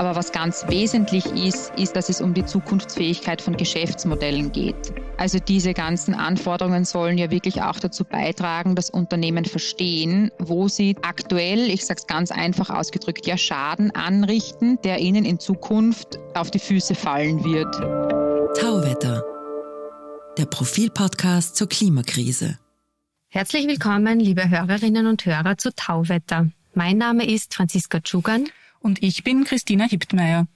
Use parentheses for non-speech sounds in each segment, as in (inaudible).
Aber was ganz wesentlich ist, ist, dass es um die Zukunftsfähigkeit von Geschäftsmodellen geht. Also diese ganzen Anforderungen sollen ja wirklich auch dazu beitragen, dass Unternehmen verstehen, wo sie aktuell, ich sage es ganz einfach ausgedrückt, ja Schaden anrichten, der ihnen in Zukunft auf die Füße fallen wird. Tauwetter, der Profilpodcast zur Klimakrise. Herzlich willkommen, liebe Hörerinnen und Hörer zu Tauwetter. Mein Name ist Franziska Tschugan. Und ich bin Christina Hiptmeier.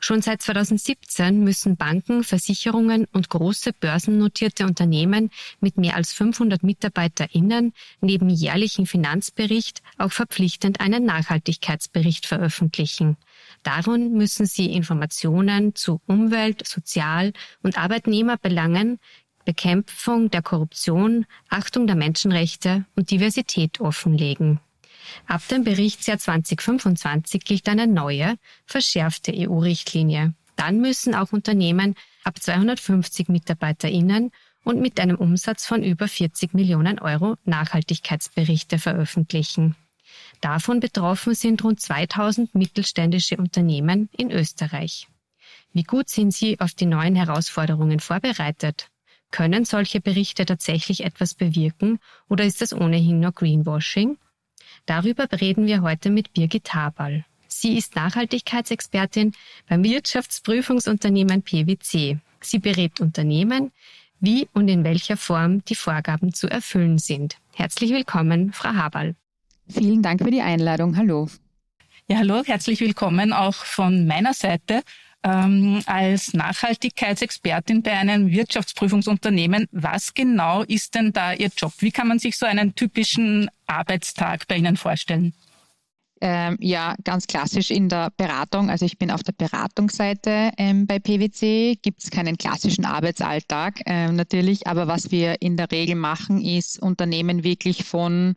Schon seit 2017 müssen Banken, Versicherungen und große börsennotierte Unternehmen mit mehr als 500 MitarbeiterInnen neben jährlichen Finanzbericht auch verpflichtend einen Nachhaltigkeitsbericht veröffentlichen. Darin müssen sie Informationen zu Umwelt-, Sozial- und Arbeitnehmerbelangen, Bekämpfung der Korruption, Achtung der Menschenrechte und Diversität offenlegen. Ab dem Berichtsjahr 2025 gilt eine neue, verschärfte EU-Richtlinie. Dann müssen auch Unternehmen ab 250 MitarbeiterInnen und mit einem Umsatz von über 40 Millionen Euro Nachhaltigkeitsberichte veröffentlichen. Davon betroffen sind rund 2000 mittelständische Unternehmen in Österreich. Wie gut sind Sie auf die neuen Herausforderungen vorbereitet? Können solche Berichte tatsächlich etwas bewirken oder ist das ohnehin nur Greenwashing? Darüber reden wir heute mit Birgit Haberl. Sie ist Nachhaltigkeitsexpertin beim Wirtschaftsprüfungsunternehmen PwC. Sie berät Unternehmen, wie und in welcher Form die Vorgaben zu erfüllen sind. Herzlich willkommen, Frau Haberl. Vielen Dank für die Einladung. Hallo. Ja, hallo, herzlich willkommen auch von meiner Seite ähm, als Nachhaltigkeitsexpertin bei einem Wirtschaftsprüfungsunternehmen. Was genau ist denn da Ihr Job? Wie kann man sich so einen typischen Arbeitstag bei Ihnen vorstellen? Ähm, ja, ganz klassisch in der Beratung. Also ich bin auf der Beratungsseite ähm, bei PwC. Gibt es keinen klassischen Arbeitsalltag ähm, natürlich, aber was wir in der Regel machen, ist Unternehmen wirklich von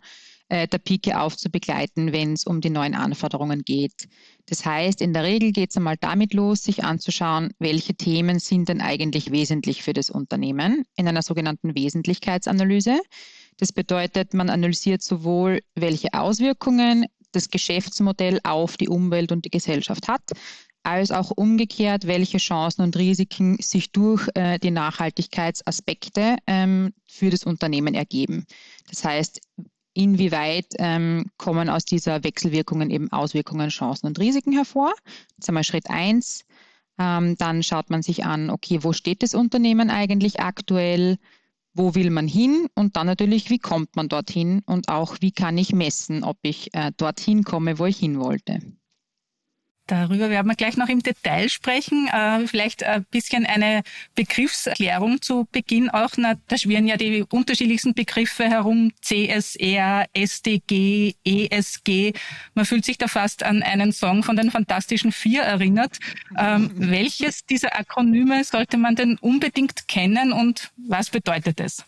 äh, der Pike auf zu begleiten, wenn es um die neuen Anforderungen geht. Das heißt, in der Regel geht es einmal damit los, sich anzuschauen, welche Themen sind denn eigentlich wesentlich für das Unternehmen in einer sogenannten Wesentlichkeitsanalyse. Das bedeutet, man analysiert sowohl, welche Auswirkungen das Geschäftsmodell auf die Umwelt und die Gesellschaft hat, als auch umgekehrt, welche Chancen und Risiken sich durch äh, die Nachhaltigkeitsaspekte ähm, für das Unternehmen ergeben. Das heißt, inwieweit ähm, kommen aus dieser Wechselwirkungen eben Auswirkungen, Chancen und Risiken hervor. Ist einmal Schritt eins. Ähm, dann schaut man sich an, okay, wo steht das Unternehmen eigentlich aktuell? Wo will man hin? Und dann natürlich, wie kommt man dorthin? Und auch, wie kann ich messen, ob ich äh, dorthin komme, wo ich hin wollte? Darüber werden wir gleich noch im Detail sprechen. Äh, vielleicht ein bisschen eine Begriffserklärung zu Beginn auch. Na, da schwirren ja die unterschiedlichsten Begriffe herum. CSR, SDG, ESG. Man fühlt sich da fast an einen Song von den Fantastischen Vier erinnert. Ähm, (laughs) welches dieser Akronyme sollte man denn unbedingt kennen und was bedeutet es?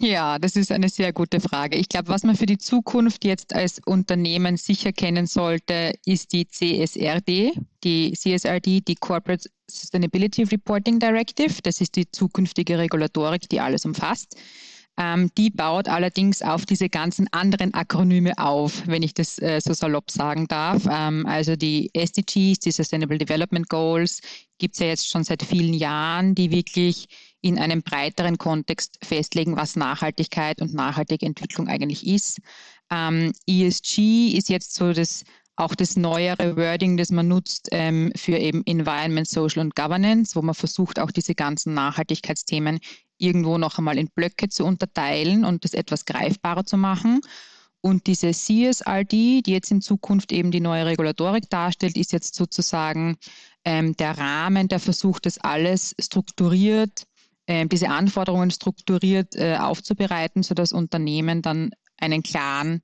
Ja, das ist eine sehr gute Frage. Ich glaube, was man für die Zukunft jetzt als Unternehmen sicher kennen sollte, ist die CSRD, die CSRD, die Corporate Sustainability Reporting Directive. Das ist die zukünftige Regulatorik, die alles umfasst. Ähm, die baut allerdings auf diese ganzen anderen Akronyme auf, wenn ich das äh, so salopp sagen darf. Ähm, also die SDGs, die Sustainable Development Goals, gibt es ja jetzt schon seit vielen Jahren, die wirklich in einem breiteren Kontext festlegen, was Nachhaltigkeit und nachhaltige Entwicklung eigentlich ist. Ähm, ESG ist jetzt so das auch das neuere Wording, das man nutzt ähm, für eben Environment, Social und Governance, wo man versucht, auch diese ganzen Nachhaltigkeitsthemen irgendwo noch einmal in Blöcke zu unterteilen und das etwas greifbarer zu machen. Und diese CSRD, die jetzt in Zukunft eben die neue Regulatorik darstellt, ist jetzt sozusagen ähm, der Rahmen, der versucht, das alles strukturiert diese Anforderungen strukturiert äh, aufzubereiten, sodass Unternehmen dann einen klaren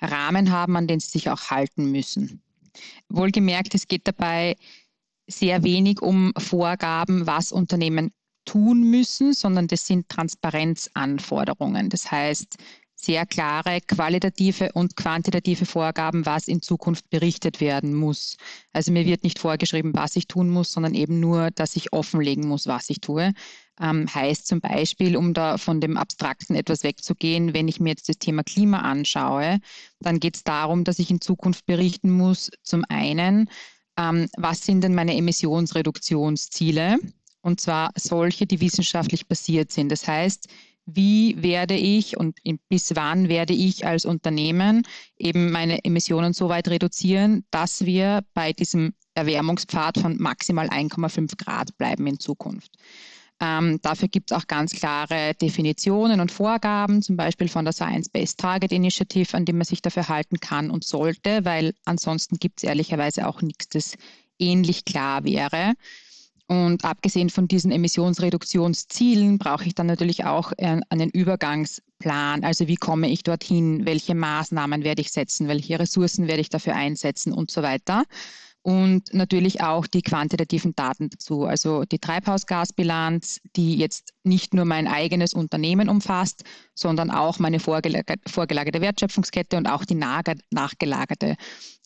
Rahmen haben, an den sie sich auch halten müssen. Wohlgemerkt, es geht dabei sehr wenig um Vorgaben, was Unternehmen tun müssen, sondern das sind Transparenzanforderungen. Das heißt, sehr klare qualitative und quantitative Vorgaben, was in Zukunft berichtet werden muss. Also mir wird nicht vorgeschrieben, was ich tun muss, sondern eben nur, dass ich offenlegen muss, was ich tue. Ähm, heißt zum Beispiel, um da von dem Abstrakten etwas wegzugehen, wenn ich mir jetzt das Thema Klima anschaue, dann geht es darum, dass ich in Zukunft berichten muss, zum einen, ähm, was sind denn meine Emissionsreduktionsziele? Und zwar solche, die wissenschaftlich basiert sind. Das heißt, wie werde ich und bis wann werde ich als Unternehmen eben meine Emissionen so weit reduzieren, dass wir bei diesem Erwärmungspfad von maximal 1,5 Grad bleiben in Zukunft. Ähm, dafür gibt es auch ganz klare Definitionen und Vorgaben, zum Beispiel von der Science-Based Target Initiative, an die man sich dafür halten kann und sollte, weil ansonsten gibt es ehrlicherweise auch nichts, das ähnlich klar wäre. Und abgesehen von diesen Emissionsreduktionszielen brauche ich dann natürlich auch einen Übergangsplan. Also wie komme ich dorthin? Welche Maßnahmen werde ich setzen? Welche Ressourcen werde ich dafür einsetzen und so weiter? und natürlich auch die quantitativen Daten dazu, also die Treibhausgasbilanz, die jetzt nicht nur mein eigenes Unternehmen umfasst, sondern auch meine vorgelagerte Wertschöpfungskette und auch die nachgelagerte.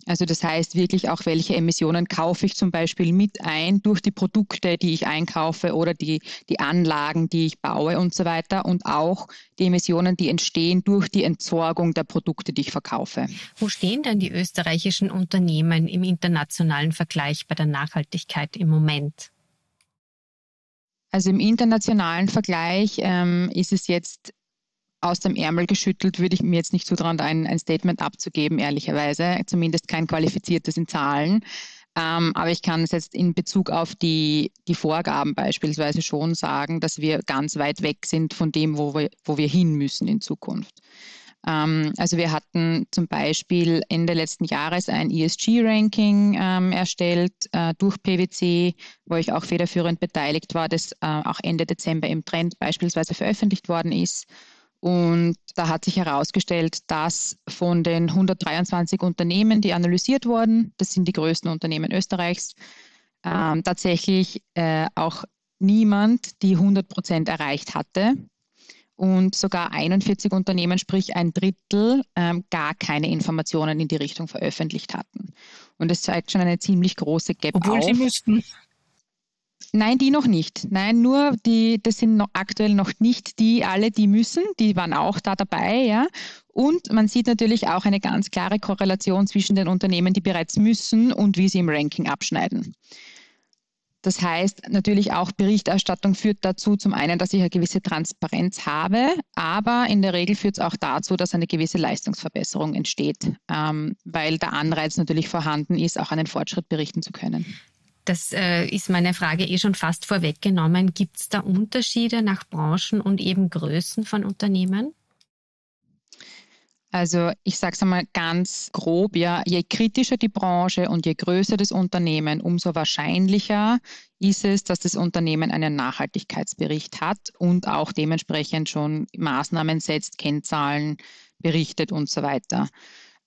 Also das heißt wirklich auch, welche Emissionen kaufe ich zum Beispiel mit ein durch die Produkte, die ich einkaufe oder die, die Anlagen, die ich baue und so weiter und auch die Emissionen, die entstehen durch die Entsorgung der Produkte, die ich verkaufe. Wo stehen denn die österreichischen Unternehmen im internationalen Vergleich bei der Nachhaltigkeit im Moment? Also im internationalen Vergleich ähm, ist es jetzt aus dem Ärmel geschüttelt, würde ich mir jetzt nicht zutrauen, ein, ein Statement abzugeben, ehrlicherweise. Zumindest kein qualifiziertes in Zahlen. Ähm, aber ich kann es jetzt in Bezug auf die, die Vorgaben beispielsweise schon sagen, dass wir ganz weit weg sind von dem, wo wir, wo wir hin müssen in Zukunft. Ähm, also wir hatten zum Beispiel Ende letzten Jahres ein ESG-Ranking ähm, erstellt äh, durch PwC, wo ich auch federführend beteiligt war, das äh, auch Ende Dezember im Trend beispielsweise veröffentlicht worden ist. Und da hat sich herausgestellt, dass von den 123 Unternehmen, die analysiert wurden, das sind die größten Unternehmen Österreichs, ähm, tatsächlich äh, auch niemand die 100 Prozent erreicht hatte. Und sogar 41 Unternehmen, sprich ein Drittel, ähm, gar keine Informationen in die Richtung veröffentlicht hatten. Und das zeigt schon eine ziemlich große Gap Obwohl auf. sie müssten. Nein, die noch nicht. Nein, nur die, das sind noch aktuell noch nicht die alle, die müssen. Die waren auch da dabei, ja. Und man sieht natürlich auch eine ganz klare Korrelation zwischen den Unternehmen, die bereits müssen und wie sie im Ranking abschneiden. Das heißt, natürlich auch Berichterstattung führt dazu, zum einen, dass ich eine gewisse Transparenz habe, aber in der Regel führt es auch dazu, dass eine gewisse Leistungsverbesserung entsteht, ähm, weil der Anreiz natürlich vorhanden ist, auch einen Fortschritt berichten zu können. Das äh, ist meine Frage eh schon fast vorweggenommen. Gibt es da Unterschiede nach Branchen und eben Größen von Unternehmen? Also ich sage es einmal ganz grob, ja, je kritischer die Branche und je größer das Unternehmen, umso wahrscheinlicher ist es, dass das Unternehmen einen Nachhaltigkeitsbericht hat und auch dementsprechend schon Maßnahmen setzt, Kennzahlen berichtet und so weiter.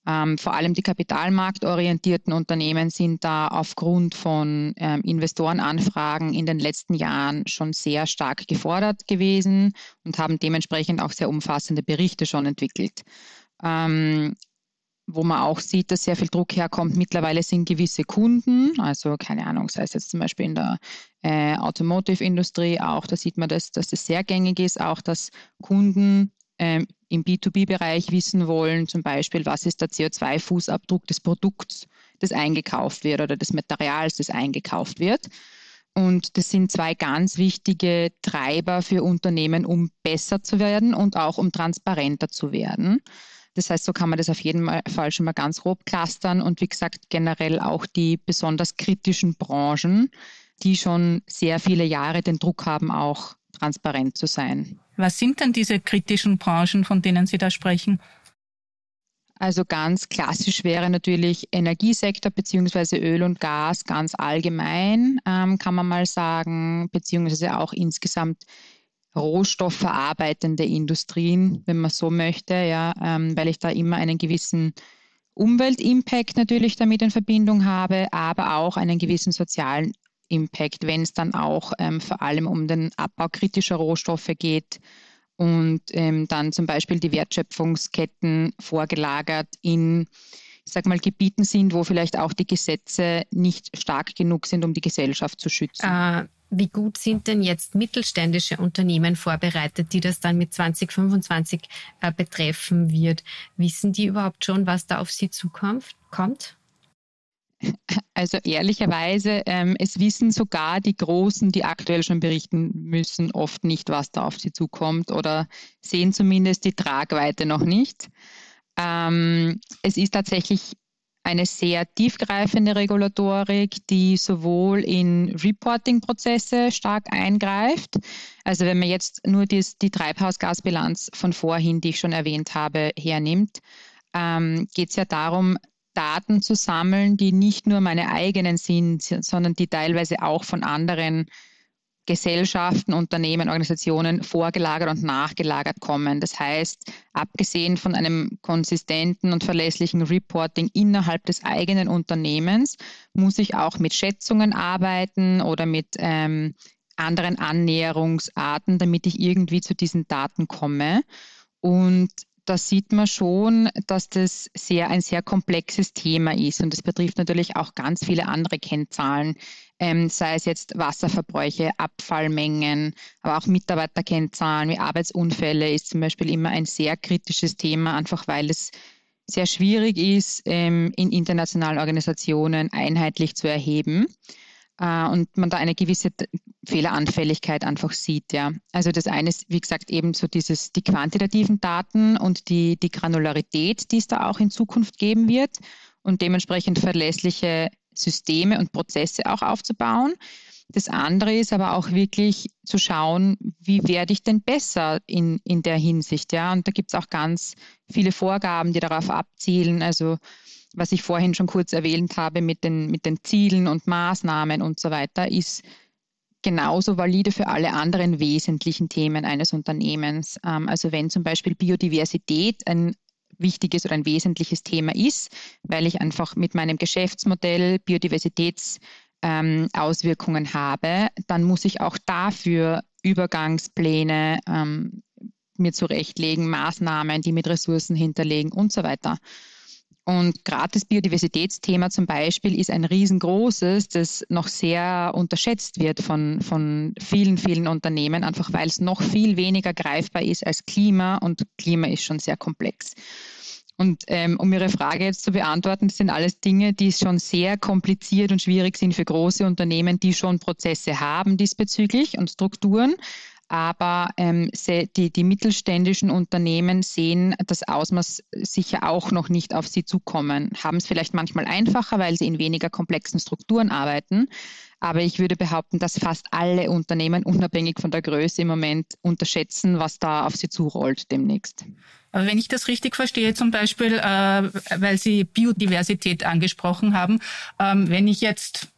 Ähm, vor allem die kapitalmarktorientierten Unternehmen sind da aufgrund von ähm, Investorenanfragen in den letzten Jahren schon sehr stark gefordert gewesen und haben dementsprechend auch sehr umfassende Berichte schon entwickelt. Ähm, wo man auch sieht, dass sehr viel Druck herkommt. Mittlerweile sind gewisse Kunden, also keine Ahnung, sei es jetzt zum Beispiel in der äh, Automotive-Industrie auch, da sieht man, dass, dass das sehr gängig ist, auch dass Kunden ähm, im B2B-Bereich wissen wollen, zum Beispiel, was ist der CO2-Fußabdruck des Produkts, das eingekauft wird oder des Materials, das eingekauft wird. Und das sind zwei ganz wichtige Treiber für Unternehmen, um besser zu werden und auch um transparenter zu werden. Das heißt, so kann man das auf jeden Fall schon mal ganz grob clustern und wie gesagt generell auch die besonders kritischen Branchen, die schon sehr viele Jahre den Druck haben, auch transparent zu sein. Was sind denn diese kritischen Branchen, von denen Sie da sprechen? Also ganz klassisch wäre natürlich Energiesektor beziehungsweise Öl und Gas ganz allgemein, ähm, kann man mal sagen, beziehungsweise auch insgesamt rohstoffverarbeitende Industrien, wenn man so möchte, ja, ähm, weil ich da immer einen gewissen Umweltimpact natürlich damit in Verbindung habe, aber auch einen gewissen sozialen Impact, wenn es dann auch ähm, vor allem um den Abbau kritischer Rohstoffe geht und ähm, dann zum Beispiel die Wertschöpfungsketten vorgelagert in ich sag mal, Gebieten sind, wo vielleicht auch die Gesetze nicht stark genug sind, um die Gesellschaft zu schützen. Äh, wie gut sind denn jetzt mittelständische Unternehmen vorbereitet, die das dann mit 2025 äh, betreffen wird? Wissen die überhaupt schon, was da auf sie zukommt? Kommt? Also ehrlicherweise, ähm, es wissen sogar die Großen, die aktuell schon berichten müssen, oft nicht, was da auf sie zukommt oder sehen zumindest die Tragweite noch nicht. Ähm, es ist tatsächlich eine sehr tiefgreifende Regulatorik, die sowohl in Reporting-Prozesse stark eingreift. Also wenn man jetzt nur dies, die Treibhausgasbilanz von vorhin, die ich schon erwähnt habe, hernimmt, ähm, geht es ja darum, Daten zu sammeln, die nicht nur meine eigenen sind, sondern die teilweise auch von anderen Gesellschaften, Unternehmen, Organisationen vorgelagert und nachgelagert kommen. Das heißt, abgesehen von einem konsistenten und verlässlichen Reporting innerhalb des eigenen Unternehmens, muss ich auch mit Schätzungen arbeiten oder mit ähm, anderen Annäherungsarten, damit ich irgendwie zu diesen Daten komme. Und da sieht man schon, dass das sehr ein sehr komplexes Thema ist. Und es betrifft natürlich auch ganz viele andere Kennzahlen, ähm, sei es jetzt Wasserverbräuche, Abfallmengen, aber auch Mitarbeiterkennzahlen wie Arbeitsunfälle ist zum Beispiel immer ein sehr kritisches Thema, einfach weil es sehr schwierig ist, ähm, in internationalen Organisationen einheitlich zu erheben. Äh, und man da eine gewisse Fehleranfälligkeit einfach sieht. Ja. Also das eine ist, wie gesagt, eben so dieses, die quantitativen Daten und die, die Granularität, die es da auch in Zukunft geben wird und dementsprechend verlässliche Systeme und Prozesse auch aufzubauen. Das andere ist aber auch wirklich zu schauen, wie werde ich denn besser in, in der Hinsicht. Ja? Und da gibt es auch ganz viele Vorgaben, die darauf abzielen. Also was ich vorhin schon kurz erwähnt habe mit den, mit den Zielen und Maßnahmen und so weiter, ist genauso valide für alle anderen wesentlichen Themen eines Unternehmens. Ähm, also wenn zum Beispiel Biodiversität ein wichtiges oder ein wesentliches Thema ist, weil ich einfach mit meinem Geschäftsmodell Biodiversitätsauswirkungen ähm, habe, dann muss ich auch dafür Übergangspläne ähm, mir zurechtlegen, Maßnahmen, die mit Ressourcen hinterlegen und so weiter. Und gerade das Biodiversitätsthema zum Beispiel ist ein riesengroßes, das noch sehr unterschätzt wird von, von vielen, vielen Unternehmen, einfach weil es noch viel weniger greifbar ist als Klima und Klima ist schon sehr komplex. Und ähm, um Ihre Frage jetzt zu beantworten, das sind alles Dinge, die schon sehr kompliziert und schwierig sind für große Unternehmen, die schon Prozesse haben diesbezüglich und Strukturen aber ähm, die, die mittelständischen Unternehmen sehen das Ausmaß sicher auch noch nicht auf sie zukommen, haben es vielleicht manchmal einfacher, weil sie in weniger komplexen Strukturen arbeiten. Aber ich würde behaupten, dass fast alle Unternehmen, unabhängig von der Größe im Moment, unterschätzen, was da auf sie zurollt demnächst. Aber wenn ich das richtig verstehe, zum Beispiel, äh, weil Sie Biodiversität angesprochen haben, ähm, wenn ich jetzt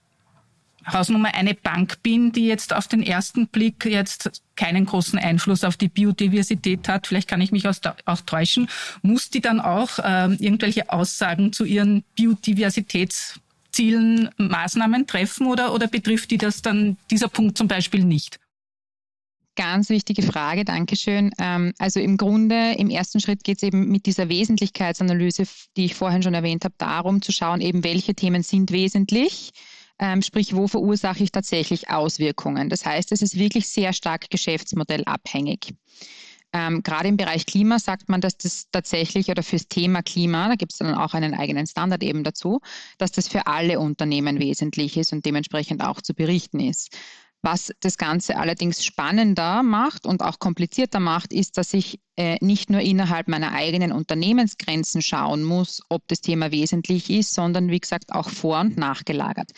Hausnummer eine Bank bin, die jetzt auf den ersten Blick jetzt keinen großen Einfluss auf die Biodiversität hat, vielleicht kann ich mich auch täuschen, muss die dann auch äh, irgendwelche Aussagen zu ihren Biodiversitätszielen, Maßnahmen treffen oder, oder betrifft die das dann dieser Punkt zum Beispiel nicht? Ganz wichtige Frage, Dankeschön. Ähm, also im Grunde, im ersten Schritt geht es eben mit dieser Wesentlichkeitsanalyse, die ich vorhin schon erwähnt habe, darum zu schauen, eben welche Themen sind wesentlich ähm, sprich, wo verursache ich tatsächlich Auswirkungen. Das heißt, es ist wirklich sehr stark geschäftsmodellabhängig. Ähm, gerade im Bereich Klima sagt man, dass das tatsächlich oder fürs Thema Klima, da gibt es dann auch einen eigenen Standard eben dazu, dass das für alle Unternehmen wesentlich ist und dementsprechend auch zu berichten ist. Was das Ganze allerdings spannender macht und auch komplizierter macht, ist, dass ich äh, nicht nur innerhalb meiner eigenen Unternehmensgrenzen schauen muss, ob das Thema wesentlich ist, sondern wie gesagt auch vor- und nachgelagert.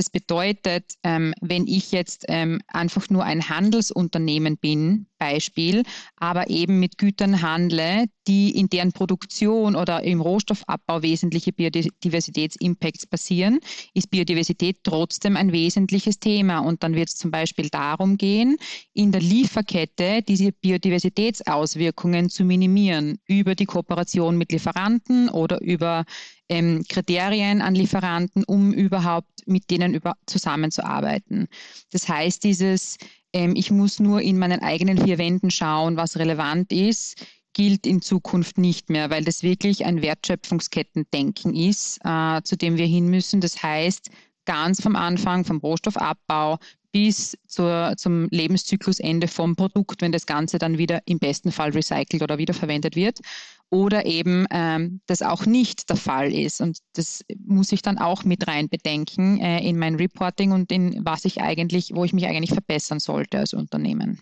Das bedeutet, ähm, wenn ich jetzt ähm, einfach nur ein Handelsunternehmen bin, Beispiel, aber eben mit Gütern handle, die in deren Produktion oder im Rohstoffabbau wesentliche Biodiversitätsimpacts passieren, ist Biodiversität trotzdem ein wesentliches Thema. Und dann wird es zum Beispiel darum gehen, in der Lieferkette diese Biodiversitätsauswirkungen zu minimieren über die Kooperation mit Lieferanten oder über ähm, Kriterien an Lieferanten, um überhaupt mit denen über, zusammenzuarbeiten. Das heißt, dieses, ähm, ich muss nur in meinen eigenen vier Wänden schauen, was relevant ist, gilt in Zukunft nicht mehr, weil das wirklich ein Wertschöpfungskettendenken ist, äh, zu dem wir hin müssen. Das heißt, ganz vom Anfang, vom Rohstoffabbau bis zur, zum Lebenszyklusende vom Produkt, wenn das Ganze dann wieder im besten Fall recycelt oder wiederverwendet wird. Oder eben ähm, das auch nicht der Fall ist. Und das muss ich dann auch mit rein bedenken äh, in mein Reporting und in was ich eigentlich, wo ich mich eigentlich verbessern sollte als Unternehmen.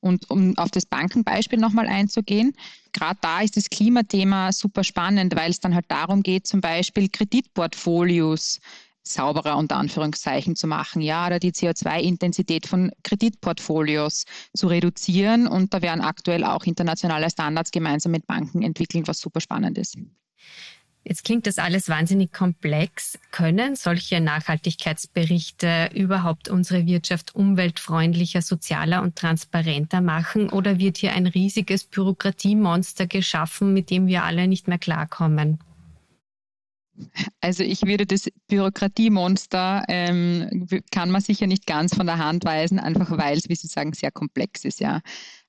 Und um auf das Bankenbeispiel nochmal einzugehen, gerade da ist das Klimathema super spannend, weil es dann halt darum geht, zum Beispiel Kreditportfolios sauberer unter Anführungszeichen zu machen, ja, oder die CO2-Intensität von Kreditportfolios zu reduzieren. Und da werden aktuell auch internationale Standards gemeinsam mit Banken entwickelt, was super spannend ist. Jetzt klingt das alles wahnsinnig komplex. Können solche Nachhaltigkeitsberichte überhaupt unsere Wirtschaft umweltfreundlicher, sozialer und transparenter machen? Oder wird hier ein riesiges Bürokratiemonster geschaffen, mit dem wir alle nicht mehr klarkommen? Also ich würde das Bürokratiemonster, ähm, kann man sicher nicht ganz von der Hand weisen, einfach weil es, wie Sie sagen, sehr komplex ist, ja.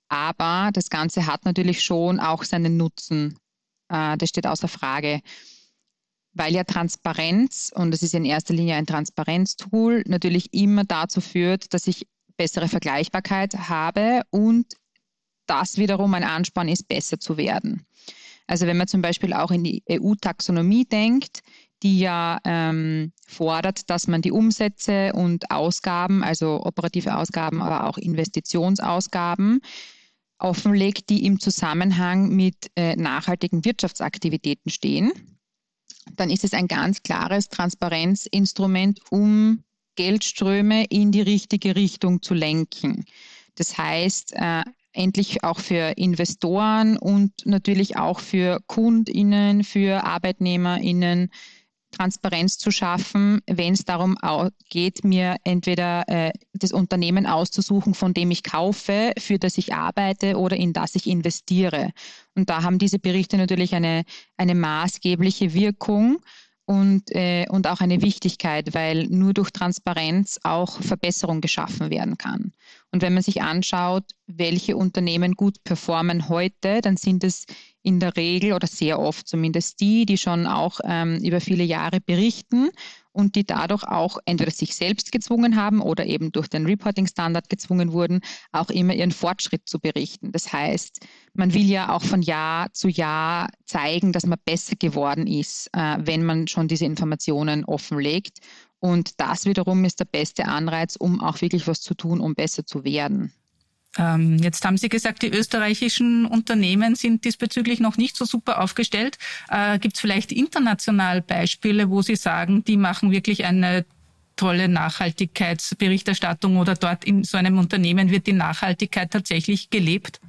Aber das Ganze hat natürlich schon auch seinen Nutzen. Äh, das steht außer Frage. Weil ja Transparenz, und das ist in erster Linie ein Transparenztool, natürlich immer dazu führt, dass ich bessere Vergleichbarkeit habe und das wiederum ein Ansporn ist, besser zu werden. Also wenn man zum Beispiel auch in die EU-Taxonomie denkt, die ja ähm, fordert, dass man die Umsätze und Ausgaben, also operative Ausgaben, aber auch Investitionsausgaben, offenlegt, die im Zusammenhang mit äh, nachhaltigen Wirtschaftsaktivitäten stehen, dann ist es ein ganz klares Transparenzinstrument, um Geldströme in die richtige Richtung zu lenken. Das heißt, äh, endlich auch für Investoren und natürlich auch für Kundinnen, für Arbeitnehmerinnen Transparenz zu schaffen, wenn es darum geht, mir entweder äh, das Unternehmen auszusuchen, von dem ich kaufe, für das ich arbeite oder in das ich investiere. Und da haben diese Berichte natürlich eine, eine maßgebliche Wirkung und, äh, und auch eine Wichtigkeit, weil nur durch Transparenz auch Verbesserung geschaffen werden kann. Und wenn man sich anschaut, welche Unternehmen gut performen heute, dann sind es in der Regel oder sehr oft zumindest die, die schon auch ähm, über viele Jahre berichten und die dadurch auch entweder sich selbst gezwungen haben oder eben durch den Reporting-Standard gezwungen wurden, auch immer ihren Fortschritt zu berichten. Das heißt, man will ja auch von Jahr zu Jahr zeigen, dass man besser geworden ist, äh, wenn man schon diese Informationen offenlegt. Und das wiederum ist der beste Anreiz, um auch wirklich was zu tun, um besser zu werden. Ähm, jetzt haben Sie gesagt, die österreichischen Unternehmen sind diesbezüglich noch nicht so super aufgestellt. Äh, Gibt es vielleicht international Beispiele, wo Sie sagen, die machen wirklich eine tolle Nachhaltigkeitsberichterstattung oder dort in so einem Unternehmen wird die Nachhaltigkeit tatsächlich gelebt?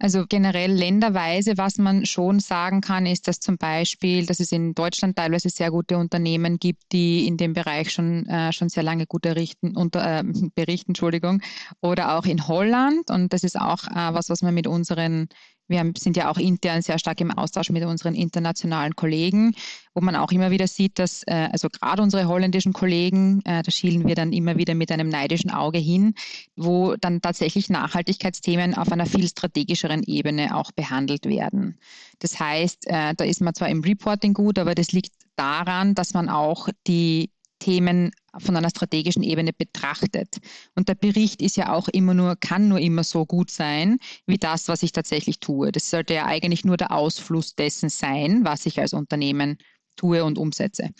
Also generell länderweise, was man schon sagen kann, ist, dass zum Beispiel, dass es in Deutschland teilweise sehr gute Unternehmen gibt, die in dem Bereich schon, äh, schon sehr lange gut errichten, unter, äh, (laughs) berichten, Entschuldigung, oder auch in Holland. Und das ist auch äh, was, was man mit unseren wir sind ja auch intern sehr stark im Austausch mit unseren internationalen Kollegen, wo man auch immer wieder sieht, dass äh, also gerade unsere holländischen Kollegen, äh, da schielen wir dann immer wieder mit einem neidischen Auge hin, wo dann tatsächlich Nachhaltigkeitsthemen auf einer viel strategischeren Ebene auch behandelt werden. Das heißt, äh, da ist man zwar im Reporting gut, aber das liegt daran, dass man auch die Themen von einer strategischen Ebene betrachtet. Und der Bericht ist ja auch immer nur, kann nur immer so gut sein, wie das, was ich tatsächlich tue. Das sollte ja eigentlich nur der Ausfluss dessen sein, was ich als Unternehmen tue und umsetze.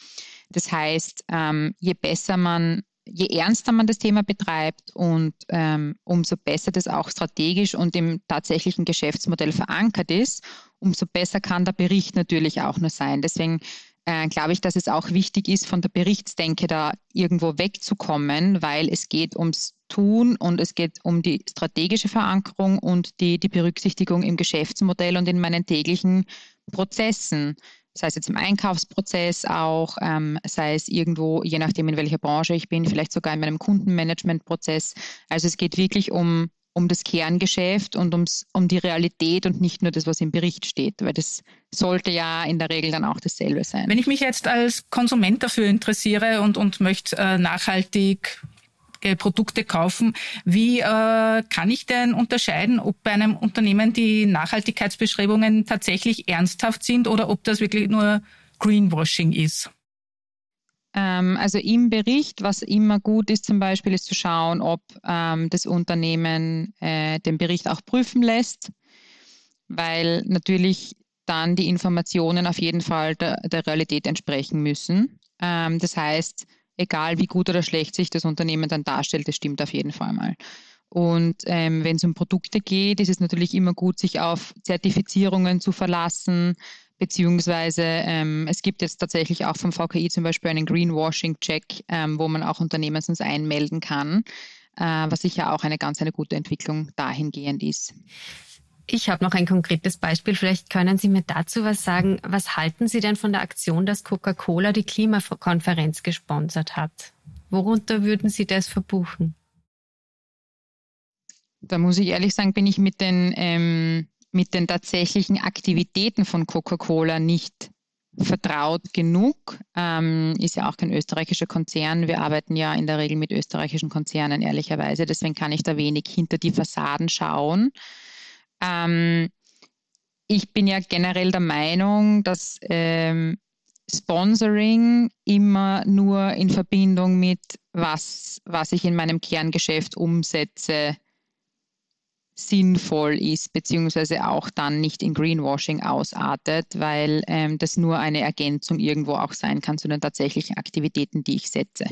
Das heißt, ähm, je besser man, je ernster man das Thema betreibt und ähm, umso besser das auch strategisch und im tatsächlichen Geschäftsmodell verankert ist, umso besser kann der Bericht natürlich auch nur sein. Deswegen äh, glaube ich, dass es auch wichtig ist, von der Berichtsdenke da irgendwo wegzukommen, weil es geht ums Tun und es geht um die strategische Verankerung und die, die Berücksichtigung im Geschäftsmodell und in meinen täglichen Prozessen sei es jetzt im Einkaufsprozess auch, ähm, sei es irgendwo, je nachdem in welcher Branche ich bin, vielleicht sogar in meinem Kundenmanagementprozess. Also es geht wirklich um, um das Kerngeschäft und ums, um die Realität und nicht nur das, was im Bericht steht, weil das sollte ja in der Regel dann auch dasselbe sein. Wenn ich mich jetzt als Konsument dafür interessiere und, und möchte äh, nachhaltig äh, Produkte kaufen. Wie äh, kann ich denn unterscheiden, ob bei einem Unternehmen die Nachhaltigkeitsbeschreibungen tatsächlich ernsthaft sind oder ob das wirklich nur Greenwashing ist? Ähm, also im Bericht, was immer gut ist zum Beispiel, ist zu schauen, ob ähm, das Unternehmen äh, den Bericht auch prüfen lässt, weil natürlich dann die Informationen auf jeden Fall der, der Realität entsprechen müssen. Ähm, das heißt, egal wie gut oder schlecht sich das Unternehmen dann darstellt, das stimmt auf jeden Fall mal. Und ähm, wenn es um Produkte geht, ist es natürlich immer gut, sich auf Zertifizierungen zu verlassen, beziehungsweise ähm, es gibt jetzt tatsächlich auch vom VKI zum Beispiel einen Greenwashing-Check, ähm, wo man auch Unternehmen sonst einmelden kann, äh, was sicher auch eine ganz eine gute Entwicklung dahingehend ist. Ich habe noch ein konkretes Beispiel. Vielleicht können Sie mir dazu was sagen. Was halten Sie denn von der Aktion, dass Coca-Cola die Klimakonferenz gesponsert hat? Worunter würden Sie das verbuchen? Da muss ich ehrlich sagen, bin ich mit den, ähm, mit den tatsächlichen Aktivitäten von Coca-Cola nicht vertraut genug. Ähm, ist ja auch kein österreichischer Konzern. Wir arbeiten ja in der Regel mit österreichischen Konzernen, ehrlicherweise. Deswegen kann ich da wenig hinter die Fassaden schauen. Ähm, ich bin ja generell der Meinung, dass ähm, Sponsoring immer nur in Verbindung mit was, was ich in meinem Kerngeschäft umsetze, sinnvoll ist, beziehungsweise auch dann nicht in Greenwashing ausartet, weil ähm, das nur eine Ergänzung irgendwo auch sein kann zu den tatsächlichen Aktivitäten, die ich setze.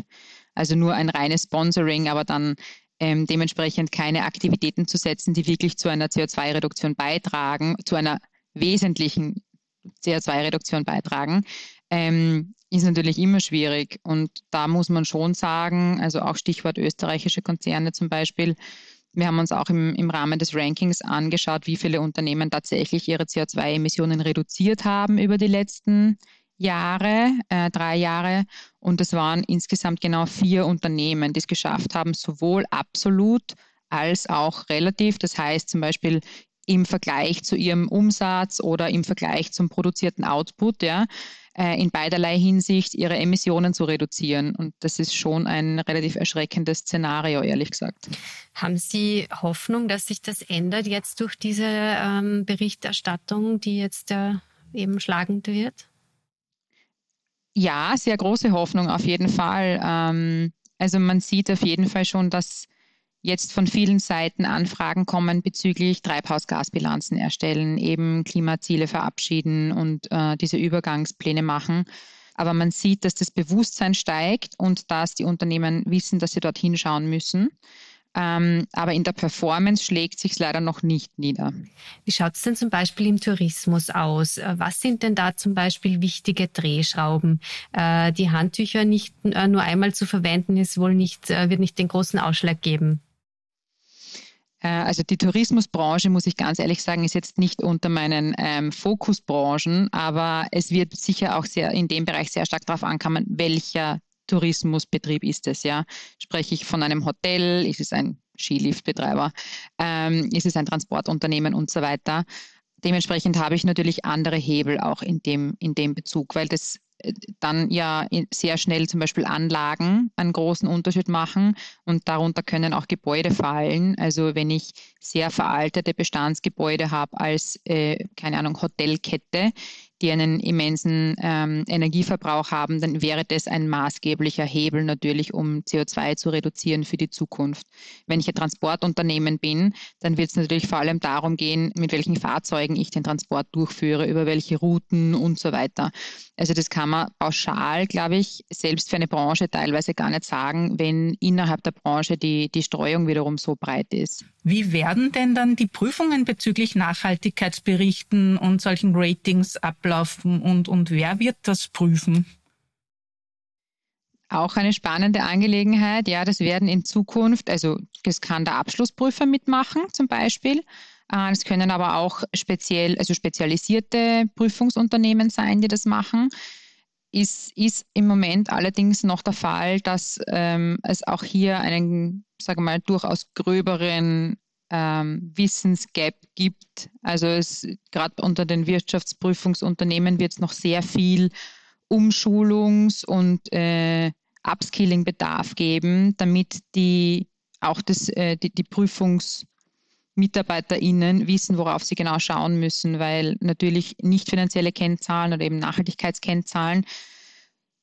Also nur ein reines Sponsoring, aber dann ähm, dementsprechend keine Aktivitäten zu setzen, die wirklich zu einer CO2-Reduktion beitragen, zu einer wesentlichen CO2-Reduktion beitragen, ähm, ist natürlich immer schwierig. Und da muss man schon sagen, also auch Stichwort österreichische Konzerne zum Beispiel, wir haben uns auch im, im Rahmen des Rankings angeschaut, wie viele Unternehmen tatsächlich ihre CO2-Emissionen reduziert haben über die letzten Jahre, äh, drei Jahre. Und es waren insgesamt genau vier Unternehmen, die es geschafft haben, sowohl absolut als auch relativ. Das heißt zum Beispiel im Vergleich zu ihrem Umsatz oder im Vergleich zum produzierten Output, ja, äh, in beiderlei Hinsicht ihre Emissionen zu reduzieren. Und das ist schon ein relativ erschreckendes Szenario, ehrlich gesagt. Haben Sie Hoffnung, dass sich das ändert jetzt durch diese ähm, Berichterstattung, die jetzt äh, eben schlagend wird? Ja, sehr große Hoffnung auf jeden Fall. Ähm, also man sieht auf jeden Fall schon, dass jetzt von vielen Seiten Anfragen kommen bezüglich Treibhausgasbilanzen erstellen, eben Klimaziele verabschieden und äh, diese Übergangspläne machen. Aber man sieht, dass das Bewusstsein steigt und dass die Unternehmen wissen, dass sie dorthin schauen müssen. Ähm, aber in der Performance schlägt sich leider noch nicht nieder. Wie schaut es denn zum Beispiel im Tourismus aus? Äh, was sind denn da zum Beispiel wichtige Drehschrauben? Äh, die Handtücher nicht äh, nur einmal zu verwenden, ist wohl nicht, äh, wird nicht den großen Ausschlag geben. Äh, also die Tourismusbranche, muss ich ganz ehrlich sagen, ist jetzt nicht unter meinen ähm, Fokusbranchen, aber es wird sicher auch sehr in dem Bereich sehr stark darauf ankommen, welcher Tourismusbetrieb ist es, ja? Spreche ich von einem Hotel, ist es ein Skiliftbetreiber, ähm, ist es ein Transportunternehmen und so weiter. Dementsprechend habe ich natürlich andere Hebel auch in dem, in dem Bezug, weil das dann ja sehr schnell zum Beispiel Anlagen einen großen Unterschied machen und darunter können auch Gebäude fallen. Also wenn ich sehr veraltete Bestandsgebäude habe als, äh, keine Ahnung, Hotelkette, die einen immensen ähm, Energieverbrauch haben, dann wäre das ein maßgeblicher Hebel natürlich, um CO2 zu reduzieren für die Zukunft. Wenn ich ein Transportunternehmen bin, dann wird es natürlich vor allem darum gehen, mit welchen Fahrzeugen ich den Transport durchführe, über welche Routen und so weiter. Also das kann man pauschal, glaube ich, selbst für eine Branche teilweise gar nicht sagen, wenn innerhalb der Branche die, die Streuung wiederum so breit ist. Wie werden denn dann die Prüfungen bezüglich Nachhaltigkeitsberichten und solchen Ratings ablaufen und, und wer wird das prüfen? Auch eine spannende Angelegenheit. Ja, das werden in Zukunft, also das kann der Abschlussprüfer mitmachen zum Beispiel. Äh, es können aber auch speziell, also spezialisierte Prüfungsunternehmen sein, die das machen. Ist, ist im Moment allerdings noch der Fall, dass ähm, es auch hier einen, sage mal, durchaus gröberen ähm, Wissensgap gibt. Also es gerade unter den Wirtschaftsprüfungsunternehmen wird es noch sehr viel Umschulungs- und äh, Upskilling-Bedarf geben, damit die auch das, äh, die, die PrüfungsmitarbeiterInnen wissen, worauf sie genau schauen müssen, weil natürlich nicht finanzielle Kennzahlen oder eben Nachhaltigkeitskennzahlen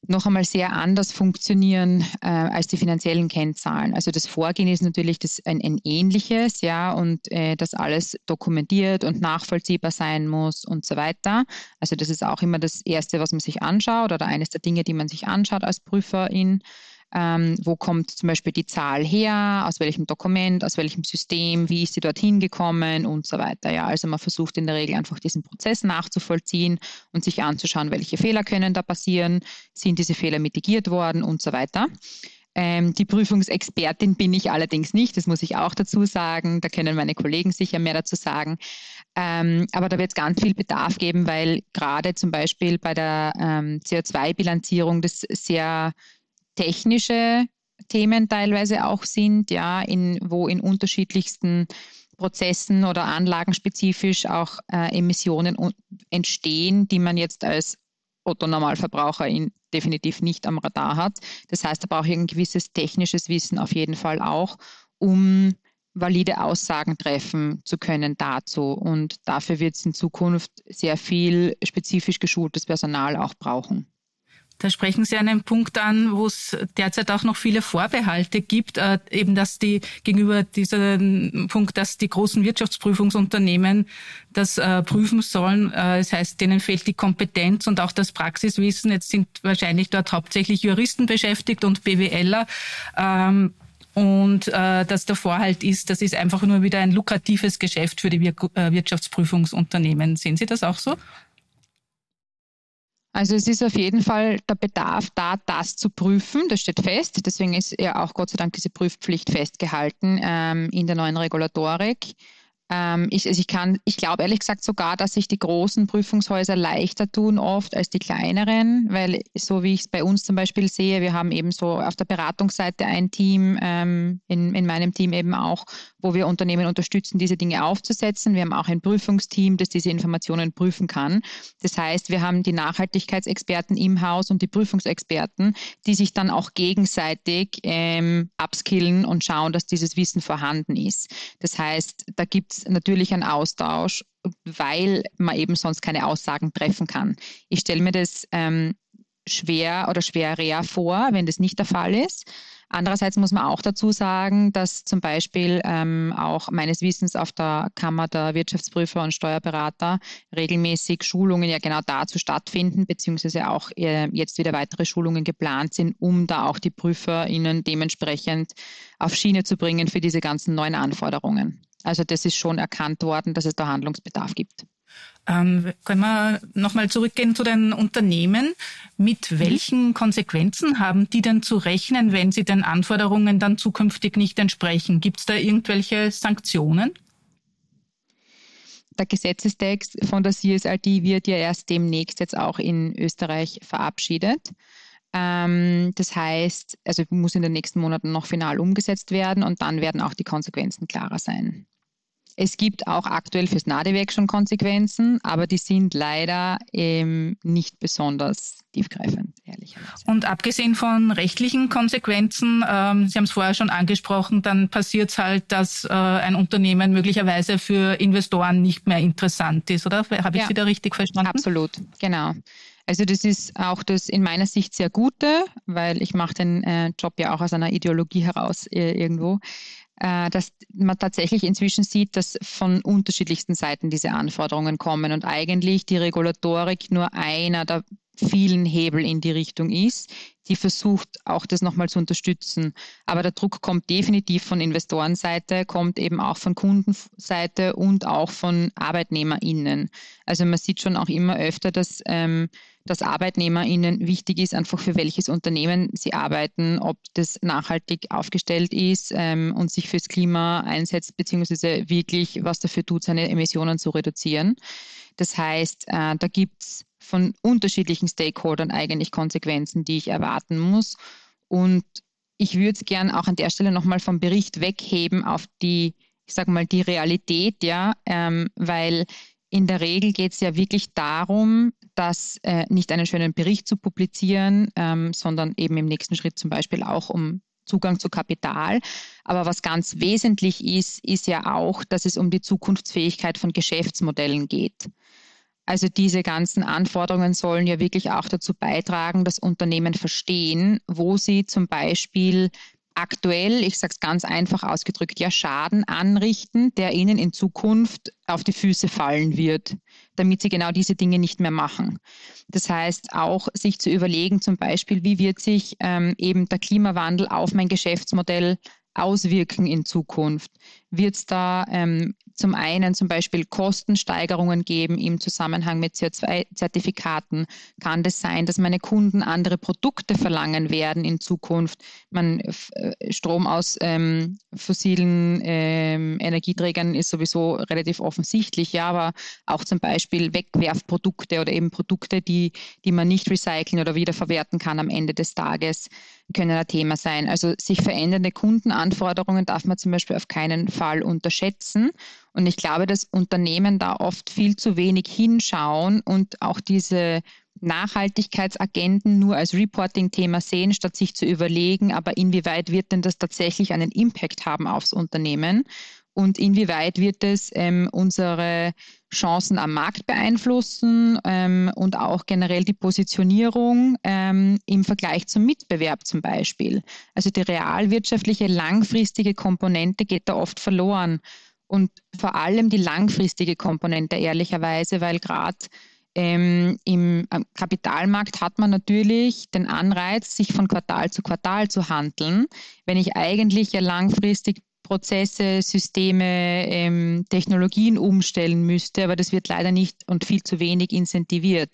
noch einmal sehr anders funktionieren äh, als die finanziellen Kennzahlen. Also das Vorgehen ist natürlich das ein, ein ähnliches, ja, und äh, das alles dokumentiert und nachvollziehbar sein muss und so weiter. Also das ist auch immer das Erste, was man sich anschaut oder eines der Dinge, die man sich anschaut als Prüferin. Ähm, wo kommt zum Beispiel die Zahl her, aus welchem Dokument, aus welchem System, wie ist sie dorthin gekommen und so weiter. Ja, also man versucht in der Regel einfach diesen Prozess nachzuvollziehen und sich anzuschauen, welche Fehler können da passieren, sind diese Fehler mitigiert worden und so weiter. Ähm, die Prüfungsexpertin bin ich allerdings nicht, das muss ich auch dazu sagen. Da können meine Kollegen sicher mehr dazu sagen. Ähm, aber da wird es ganz viel Bedarf geben, weil gerade zum Beispiel bei der ähm, CO2-Bilanzierung das sehr technische Themen teilweise auch sind, ja, in, wo in unterschiedlichsten Prozessen oder Anlagen spezifisch auch äh, Emissionen entstehen, die man jetzt als Otto-Normalverbraucher definitiv nicht am Radar hat. Das heißt, da brauche ich ein gewisses technisches Wissen auf jeden Fall auch, um valide Aussagen treffen zu können dazu. Und dafür wird es in Zukunft sehr viel spezifisch geschultes Personal auch brauchen. Da sprechen Sie einen Punkt an, wo es derzeit auch noch viele Vorbehalte gibt, äh, eben dass die gegenüber diesem Punkt, dass die großen Wirtschaftsprüfungsunternehmen das äh, prüfen sollen. Äh, das heißt, denen fehlt die Kompetenz und auch das Praxiswissen. Jetzt sind wahrscheinlich dort hauptsächlich Juristen beschäftigt und BWLer. Ähm, und äh, dass der Vorhalt ist, das ist einfach nur wieder ein lukratives Geschäft für die Wir äh, Wirtschaftsprüfungsunternehmen. Sehen Sie das auch so? Also es ist auf jeden Fall der Bedarf da, das zu prüfen. Das steht fest. Deswegen ist ja auch Gott sei Dank diese Prüfpflicht festgehalten ähm, in der neuen Regulatorik. Ähm, ich, also ich, ich glaube ehrlich gesagt sogar, dass sich die großen Prüfungshäuser leichter tun oft als die kleineren, weil so wie ich es bei uns zum Beispiel sehe, wir haben eben so auf der Beratungsseite ein Team, ähm, in, in meinem Team eben auch, wo wir Unternehmen unterstützen, diese Dinge aufzusetzen. Wir haben auch ein Prüfungsteam, das diese Informationen prüfen kann. Das heißt, wir haben die Nachhaltigkeitsexperten im Haus und die Prüfungsexperten, die sich dann auch gegenseitig ähm, upskillen und schauen, dass dieses Wissen vorhanden ist. Das heißt, da gibt es natürlich einen Austausch, weil man eben sonst keine Aussagen treffen kann. Ich stelle mir das ähm, schwer oder schwerer vor, wenn das nicht der Fall ist. Andererseits muss man auch dazu sagen, dass zum Beispiel ähm, auch meines Wissens auf der Kammer der Wirtschaftsprüfer und Steuerberater regelmäßig Schulungen ja genau dazu stattfinden, beziehungsweise auch äh, jetzt wieder weitere Schulungen geplant sind, um da auch die PrüferInnen dementsprechend auf Schiene zu bringen für diese ganzen neuen Anforderungen. Also das ist schon erkannt worden, dass es da Handlungsbedarf gibt. Ähm, können wir nochmal zurückgehen zu den Unternehmen. Mit welchen Konsequenzen haben die denn zu rechnen, wenn sie den Anforderungen dann zukünftig nicht entsprechen? Gibt es da irgendwelche Sanktionen? Der Gesetzestext von der CSRD wird ja erst demnächst jetzt auch in Österreich verabschiedet. Ähm, das heißt, also muss in den nächsten Monaten noch final umgesetzt werden und dann werden auch die Konsequenzen klarer sein. Es gibt auch aktuell fürs NADEWEG schon Konsequenzen, aber die sind leider ähm, nicht besonders tiefgreifend, ehrlicherweise. Und abgesehen von rechtlichen Konsequenzen, ähm, Sie haben es vorher schon angesprochen, dann passiert es halt, dass äh, ein Unternehmen möglicherweise für Investoren nicht mehr interessant ist, oder? Habe ich ja, Sie da richtig verstanden? Absolut, genau. Also das ist auch das in meiner Sicht sehr Gute, weil ich mache den äh, Job ja auch aus einer Ideologie heraus äh, irgendwo. Äh, dass man tatsächlich inzwischen sieht, dass von unterschiedlichsten Seiten diese Anforderungen kommen und eigentlich die Regulatorik nur einer der vielen Hebel in die Richtung ist, die versucht auch das nochmal zu unterstützen. Aber der Druck kommt definitiv von Investorenseite, kommt eben auch von Kundenseite und auch von ArbeitnehmerInnen. Also man sieht schon auch immer öfter, dass ähm, dass ArbeitnehmerInnen wichtig ist, einfach für welches Unternehmen sie arbeiten, ob das nachhaltig aufgestellt ist ähm, und sich fürs Klima einsetzt, beziehungsweise wirklich was dafür tut, seine Emissionen zu reduzieren. Das heißt, äh, da gibt es von unterschiedlichen Stakeholdern eigentlich Konsequenzen, die ich erwarten muss. Und ich würde es gern auch an der Stelle nochmal vom Bericht wegheben auf die ich sage mal, die Realität, ja, ähm, weil in der Regel geht es ja wirklich darum, dass äh, nicht einen schönen Bericht zu publizieren, ähm, sondern eben im nächsten Schritt zum Beispiel auch um Zugang zu Kapital. Aber was ganz wesentlich ist, ist ja auch, dass es um die Zukunftsfähigkeit von Geschäftsmodellen geht. Also diese ganzen Anforderungen sollen ja wirklich auch dazu beitragen, dass Unternehmen verstehen, wo sie zum Beispiel aktuell, ich sage es ganz einfach ausgedrückt, ja Schaden anrichten, der ihnen in Zukunft auf die Füße fallen wird, damit sie genau diese Dinge nicht mehr machen. Das heißt auch sich zu überlegen, zum Beispiel, wie wird sich ähm, eben der Klimawandel auf mein Geschäftsmodell auswirken in Zukunft? Wird es da ähm, zum einen zum Beispiel Kostensteigerungen geben im Zusammenhang mit CO2-Zertifikaten? Kann das sein, dass meine Kunden andere Produkte verlangen werden in Zukunft? Man, äh, Strom aus ähm, fossilen ähm, Energieträgern ist sowieso relativ offensichtlich, ja, aber auch zum Beispiel Wegwerfprodukte oder eben Produkte, die, die man nicht recyceln oder wiederverwerten kann am Ende des Tages können ein Thema sein. Also sich verändernde Kundenanforderungen darf man zum Beispiel auf keinen Fall unterschätzen. Und ich glaube, dass Unternehmen da oft viel zu wenig hinschauen und auch diese Nachhaltigkeitsagenten nur als Reporting-Thema sehen, statt sich zu überlegen, aber inwieweit wird denn das tatsächlich einen Impact haben aufs Unternehmen? Und inwieweit wird es ähm, unsere Chancen am Markt beeinflussen ähm, und auch generell die Positionierung ähm, im Vergleich zum Mitbewerb zum Beispiel. Also die realwirtschaftliche langfristige Komponente geht da oft verloren und vor allem die langfristige Komponente ehrlicherweise, weil gerade ähm, Im Kapitalmarkt hat man natürlich den Anreiz, sich von Quartal zu Quartal zu handeln. Wenn ich eigentlich ja langfristig Prozesse, Systeme, ähm, Technologien umstellen müsste, aber das wird leider nicht und viel zu wenig incentiviert.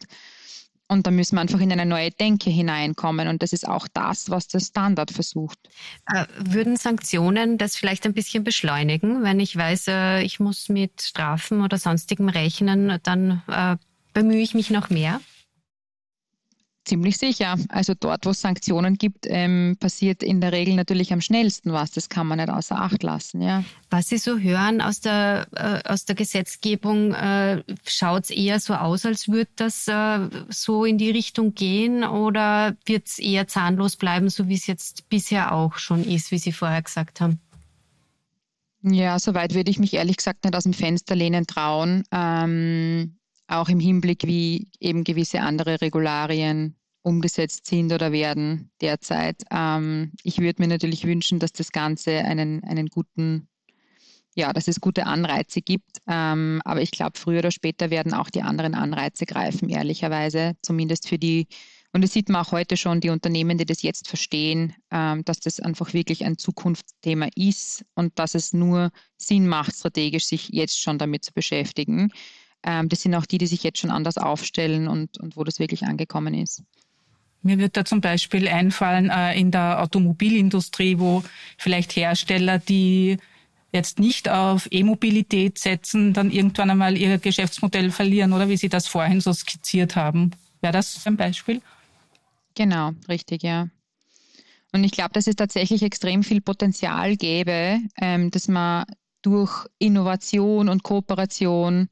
Und da müssen wir einfach in eine neue Denke hineinkommen. Und das ist auch das, was der Standard versucht. Äh, würden Sanktionen das vielleicht ein bisschen beschleunigen? Wenn ich weiß, äh, ich muss mit Strafen oder sonstigem rechnen, dann äh, bemühe ich mich noch mehr? Ziemlich sicher. Also dort, wo es Sanktionen gibt, ähm, passiert in der Regel natürlich am schnellsten was. Das kann man nicht außer Acht lassen. Ja. Was Sie so hören aus der, äh, aus der Gesetzgebung, äh, schaut es eher so aus, als würde das äh, so in die Richtung gehen oder wird es eher zahnlos bleiben, so wie es jetzt bisher auch schon ist, wie Sie vorher gesagt haben? Ja, soweit würde ich mich ehrlich gesagt nicht aus dem Fenster lehnen trauen. Ähm, auch im Hinblick, wie eben gewisse andere Regularien umgesetzt sind oder werden derzeit. Ähm, ich würde mir natürlich wünschen, dass das Ganze einen, einen guten, ja, dass es gute Anreize gibt. Ähm, aber ich glaube, früher oder später werden auch die anderen Anreize greifen, ehrlicherweise. Zumindest für die, und das sieht man auch heute schon, die Unternehmen, die das jetzt verstehen, ähm, dass das einfach wirklich ein Zukunftsthema ist und dass es nur Sinn macht, strategisch sich jetzt schon damit zu beschäftigen. Ähm, das sind auch die, die sich jetzt schon anders aufstellen und, und wo das wirklich angekommen ist. Mir wird da zum Beispiel einfallen äh, in der Automobilindustrie, wo vielleicht Hersteller, die jetzt nicht auf E-Mobilität setzen, dann irgendwann einmal ihr Geschäftsmodell verlieren oder wie Sie das vorhin so skizziert haben. Wäre das ein Beispiel? Genau, richtig, ja. Und ich glaube, dass es tatsächlich extrem viel Potenzial gäbe, ähm, dass man durch Innovation und Kooperation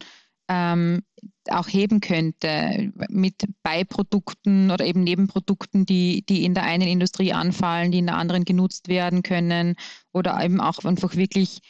ähm, auch heben könnte mit Beiprodukten oder eben Nebenprodukten, die, die in der einen Industrie anfallen, die in der anderen genutzt werden können oder eben auch einfach wirklich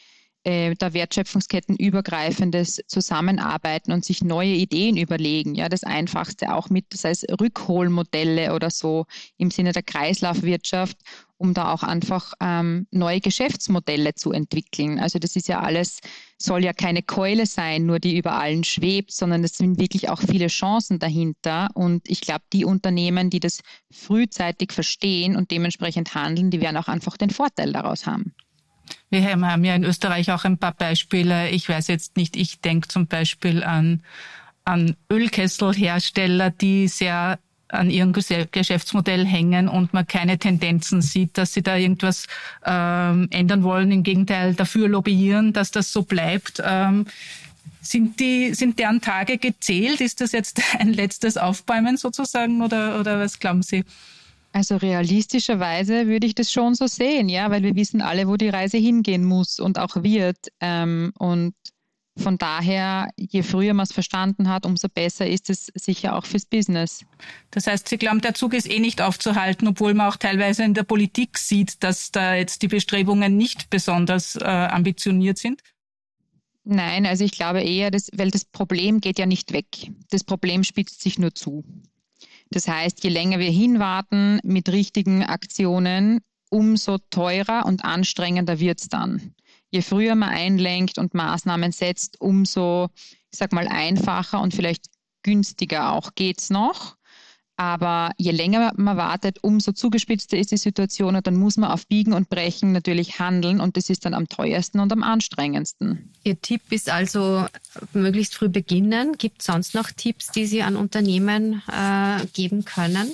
äh, da Wertschöpfungsketten übergreifendes Zusammenarbeiten und sich neue Ideen überlegen. Ja, das Einfachste auch mit, das heißt Rückholmodelle oder so im Sinne der Kreislaufwirtschaft um da auch einfach ähm, neue Geschäftsmodelle zu entwickeln. Also das ist ja alles, soll ja keine Keule sein, nur die über allen schwebt, sondern es sind wirklich auch viele Chancen dahinter. Und ich glaube, die Unternehmen, die das frühzeitig verstehen und dementsprechend handeln, die werden auch einfach den Vorteil daraus haben. Wir haben ja in Österreich auch ein paar Beispiele. Ich weiß jetzt nicht, ich denke zum Beispiel an, an Ölkesselhersteller, die sehr an ihrem Geschäftsmodell hängen und man keine Tendenzen sieht, dass sie da irgendwas ähm, ändern wollen. Im Gegenteil, dafür lobbyieren, dass das so bleibt. Ähm, sind, die, sind deren Tage gezählt? Ist das jetzt (laughs) ein letztes Aufbäumen sozusagen oder, oder was glauben Sie? Also realistischerweise würde ich das schon so sehen, ja, weil wir wissen alle, wo die Reise hingehen muss und auch wird. Ähm, und von daher, je früher man es verstanden hat, umso besser ist es sicher auch fürs Business. Das heißt, Sie glauben, der Zug ist eh nicht aufzuhalten, obwohl man auch teilweise in der Politik sieht, dass da jetzt die Bestrebungen nicht besonders äh, ambitioniert sind? Nein, also ich glaube eher, dass, weil das Problem geht ja nicht weg. Das Problem spitzt sich nur zu. Das heißt, je länger wir hinwarten mit richtigen Aktionen, umso teurer und anstrengender wird es dann je früher man einlenkt und Maßnahmen setzt, umso, ich sag mal, einfacher und vielleicht günstiger auch geht es noch. Aber je länger man wartet, umso zugespitzter ist die Situation und dann muss man auf Biegen und Brechen natürlich handeln und das ist dann am teuersten und am anstrengendsten. Ihr Tipp ist also möglichst früh beginnen. Gibt es sonst noch Tipps, die Sie an Unternehmen äh, geben können?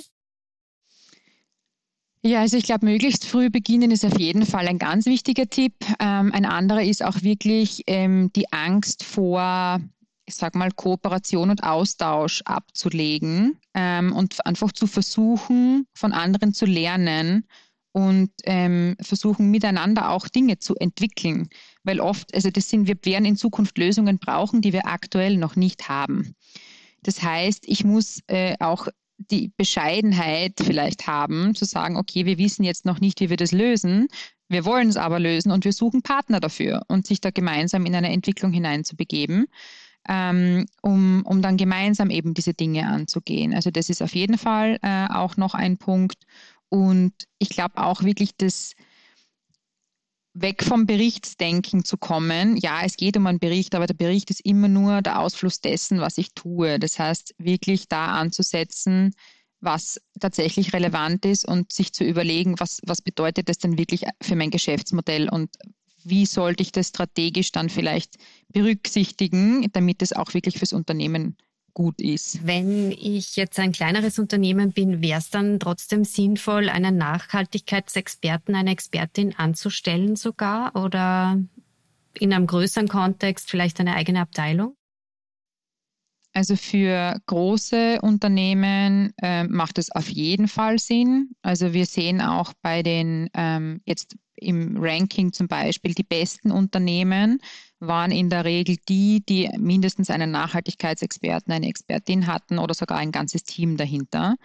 Ja, also ich glaube, möglichst früh beginnen ist auf jeden Fall ein ganz wichtiger Tipp. Ähm, ein anderer ist auch wirklich ähm, die Angst vor, ich sag mal, Kooperation und Austausch abzulegen ähm, und einfach zu versuchen, von anderen zu lernen und ähm, versuchen miteinander auch Dinge zu entwickeln. Weil oft, also das sind, wir werden in Zukunft Lösungen brauchen, die wir aktuell noch nicht haben. Das heißt, ich muss äh, auch die Bescheidenheit vielleicht haben, zu sagen, okay, wir wissen jetzt noch nicht, wie wir das lösen, wir wollen es aber lösen und wir suchen Partner dafür und sich da gemeinsam in eine Entwicklung hineinzubegeben, ähm, um, um dann gemeinsam eben diese Dinge anzugehen. Also das ist auf jeden Fall äh, auch noch ein Punkt. Und ich glaube auch wirklich, dass weg vom Berichtsdenken zu kommen. Ja, es geht um einen Bericht, aber der Bericht ist immer nur der Ausfluss dessen, was ich tue. Das heißt, wirklich da anzusetzen, was tatsächlich relevant ist und sich zu überlegen, was, was bedeutet das denn wirklich für mein Geschäftsmodell und wie sollte ich das strategisch dann vielleicht berücksichtigen, damit es auch wirklich fürs Unternehmen gut ist. Wenn ich jetzt ein kleineres Unternehmen bin, wäre es dann trotzdem sinnvoll, einen Nachhaltigkeitsexperten, eine Expertin anzustellen sogar oder in einem größeren Kontext vielleicht eine eigene Abteilung? Also für große Unternehmen äh, macht es auf jeden Fall Sinn. Also wir sehen auch bei den ähm, jetzt im Ranking zum Beispiel die besten Unternehmen waren in der Regel die, die mindestens einen Nachhaltigkeitsexperten, eine Expertin hatten oder sogar ein ganzes Team dahinter,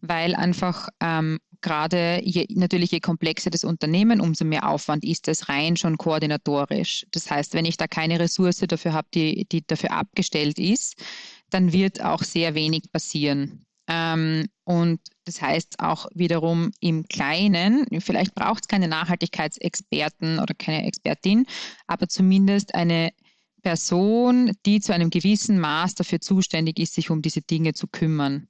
weil einfach ähm, gerade je, natürlich je komplexer das Unternehmen, umso mehr Aufwand ist es rein schon koordinatorisch. Das heißt, wenn ich da keine Ressource dafür habe, die, die dafür abgestellt ist, dann wird auch sehr wenig passieren. Ähm, und das heißt auch wiederum im Kleinen, vielleicht braucht es keine Nachhaltigkeitsexperten oder keine Expertin, aber zumindest eine Person, die zu einem gewissen Maß dafür zuständig ist, sich um diese Dinge zu kümmern.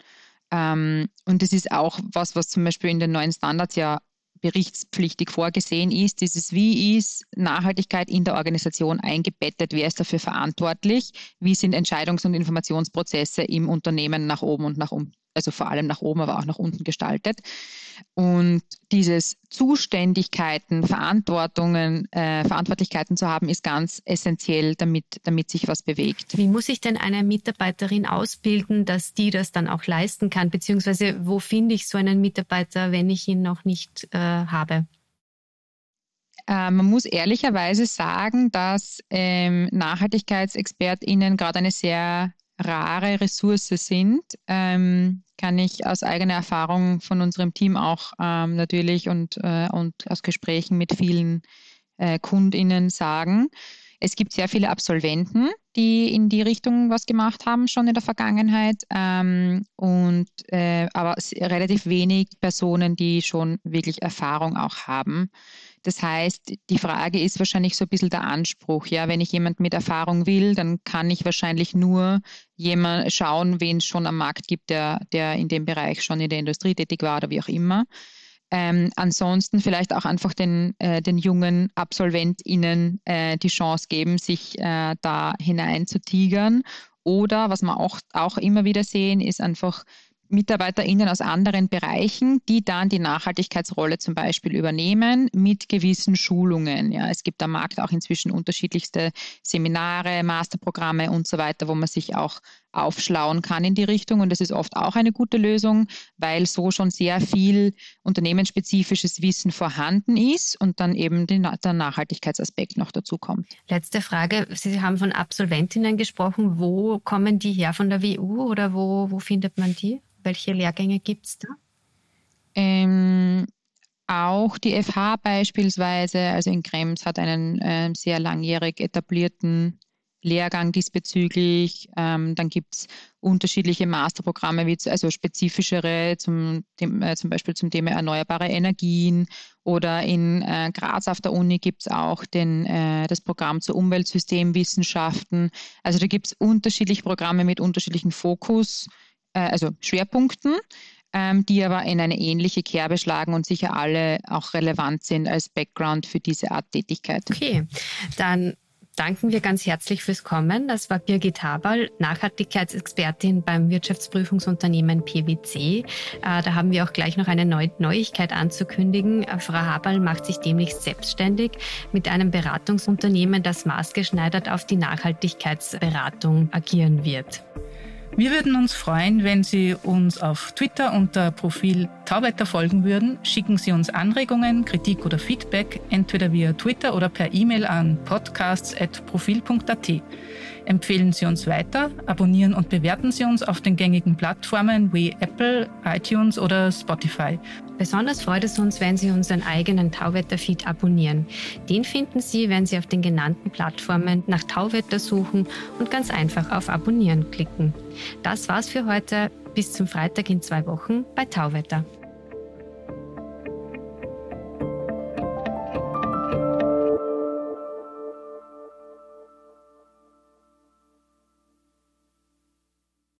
Ähm, und das ist auch was, was zum Beispiel in den neuen Standards ja berichtspflichtig vorgesehen ist. Dieses Wie ist Nachhaltigkeit in der Organisation eingebettet? Wer ist dafür verantwortlich? Wie sind Entscheidungs- und Informationsprozesse im Unternehmen nach oben und nach unten? Also vor allem nach oben, aber auch nach unten gestaltet. Und dieses Zuständigkeiten, Verantwortungen, äh, Verantwortlichkeiten zu haben, ist ganz essentiell, damit, damit sich was bewegt. Wie muss ich denn eine Mitarbeiterin ausbilden, dass die das dann auch leisten kann? Beziehungsweise wo finde ich so einen Mitarbeiter, wenn ich ihn noch nicht äh, habe? Äh, man muss ehrlicherweise sagen, dass ähm, NachhaltigkeitsexpertInnen gerade eine sehr rare Ressource sind, ähm, kann ich aus eigener Erfahrung von unserem Team auch ähm, natürlich und, äh, und aus Gesprächen mit vielen äh, KundInnen sagen. Es gibt sehr viele Absolventen, die in die Richtung was gemacht haben, schon in der Vergangenheit, ähm, und, äh, aber relativ wenig Personen, die schon wirklich Erfahrung auch haben. Das heißt, die Frage ist wahrscheinlich so ein bisschen der Anspruch. Ja, wenn ich jemand mit Erfahrung will, dann kann ich wahrscheinlich nur jemand schauen, wen es schon am Markt gibt, der, der in dem Bereich schon in der Industrie tätig war oder wie auch immer. Ähm, ansonsten vielleicht auch einfach den, äh, den jungen AbsolventInnen äh, die Chance geben, sich äh, da hinein zu tigern. Oder was wir auch, auch immer wieder sehen, ist einfach MitarbeiterInnen aus anderen Bereichen, die dann die Nachhaltigkeitsrolle zum Beispiel übernehmen mit gewissen Schulungen. Ja, es gibt am Markt auch inzwischen unterschiedlichste Seminare, Masterprogramme und so weiter, wo man sich auch aufschlauen kann in die Richtung. Und das ist oft auch eine gute Lösung, weil so schon sehr viel unternehmensspezifisches Wissen vorhanden ist und dann eben der Nachhaltigkeitsaspekt noch dazu kommt. Letzte Frage. Sie haben von Absolventinnen gesprochen. Wo kommen die her von der WU oder wo, wo findet man die? Welche Lehrgänge gibt es da? Ähm, auch die FH beispielsweise, also in Krems, hat einen äh, sehr langjährig etablierten Lehrgang diesbezüglich. Ähm, dann gibt es unterschiedliche Masterprogramme, wie also spezifischere zum, dem, äh, zum Beispiel zum Thema erneuerbare Energien. Oder in äh, Graz auf der Uni gibt es auch den, äh, das Programm zur Umweltsystemwissenschaften. Also da gibt es unterschiedliche Programme mit unterschiedlichen Fokus, äh, also Schwerpunkten ähm, die aber in eine ähnliche Kerbe schlagen und sicher alle auch relevant sind als Background für diese Art Tätigkeit. Okay, dann danken wir ganz herzlich fürs Kommen. Das war Birgit Haberl, Nachhaltigkeitsexpertin beim Wirtschaftsprüfungsunternehmen PwC. Äh, da haben wir auch gleich noch eine Neuigkeit anzukündigen. Äh, Frau Haberl macht sich demnächst selbstständig mit einem Beratungsunternehmen, das maßgeschneidert auf die Nachhaltigkeitsberatung agieren wird. Wir würden uns freuen, wenn Sie uns auf Twitter unter Profil Tauwetter folgen würden. Schicken Sie uns Anregungen, Kritik oder Feedback entweder via Twitter oder per E-Mail an podcasts.profil.at. Empfehlen Sie uns weiter, abonnieren und bewerten Sie uns auf den gängigen Plattformen wie Apple, iTunes oder Spotify. Besonders freut es uns, wenn Sie unseren eigenen Tauwetter-Feed abonnieren. Den finden Sie, wenn Sie auf den genannten Plattformen nach Tauwetter suchen und ganz einfach auf Abonnieren klicken. Das war's für heute. Bis zum Freitag in zwei Wochen bei Tauwetter.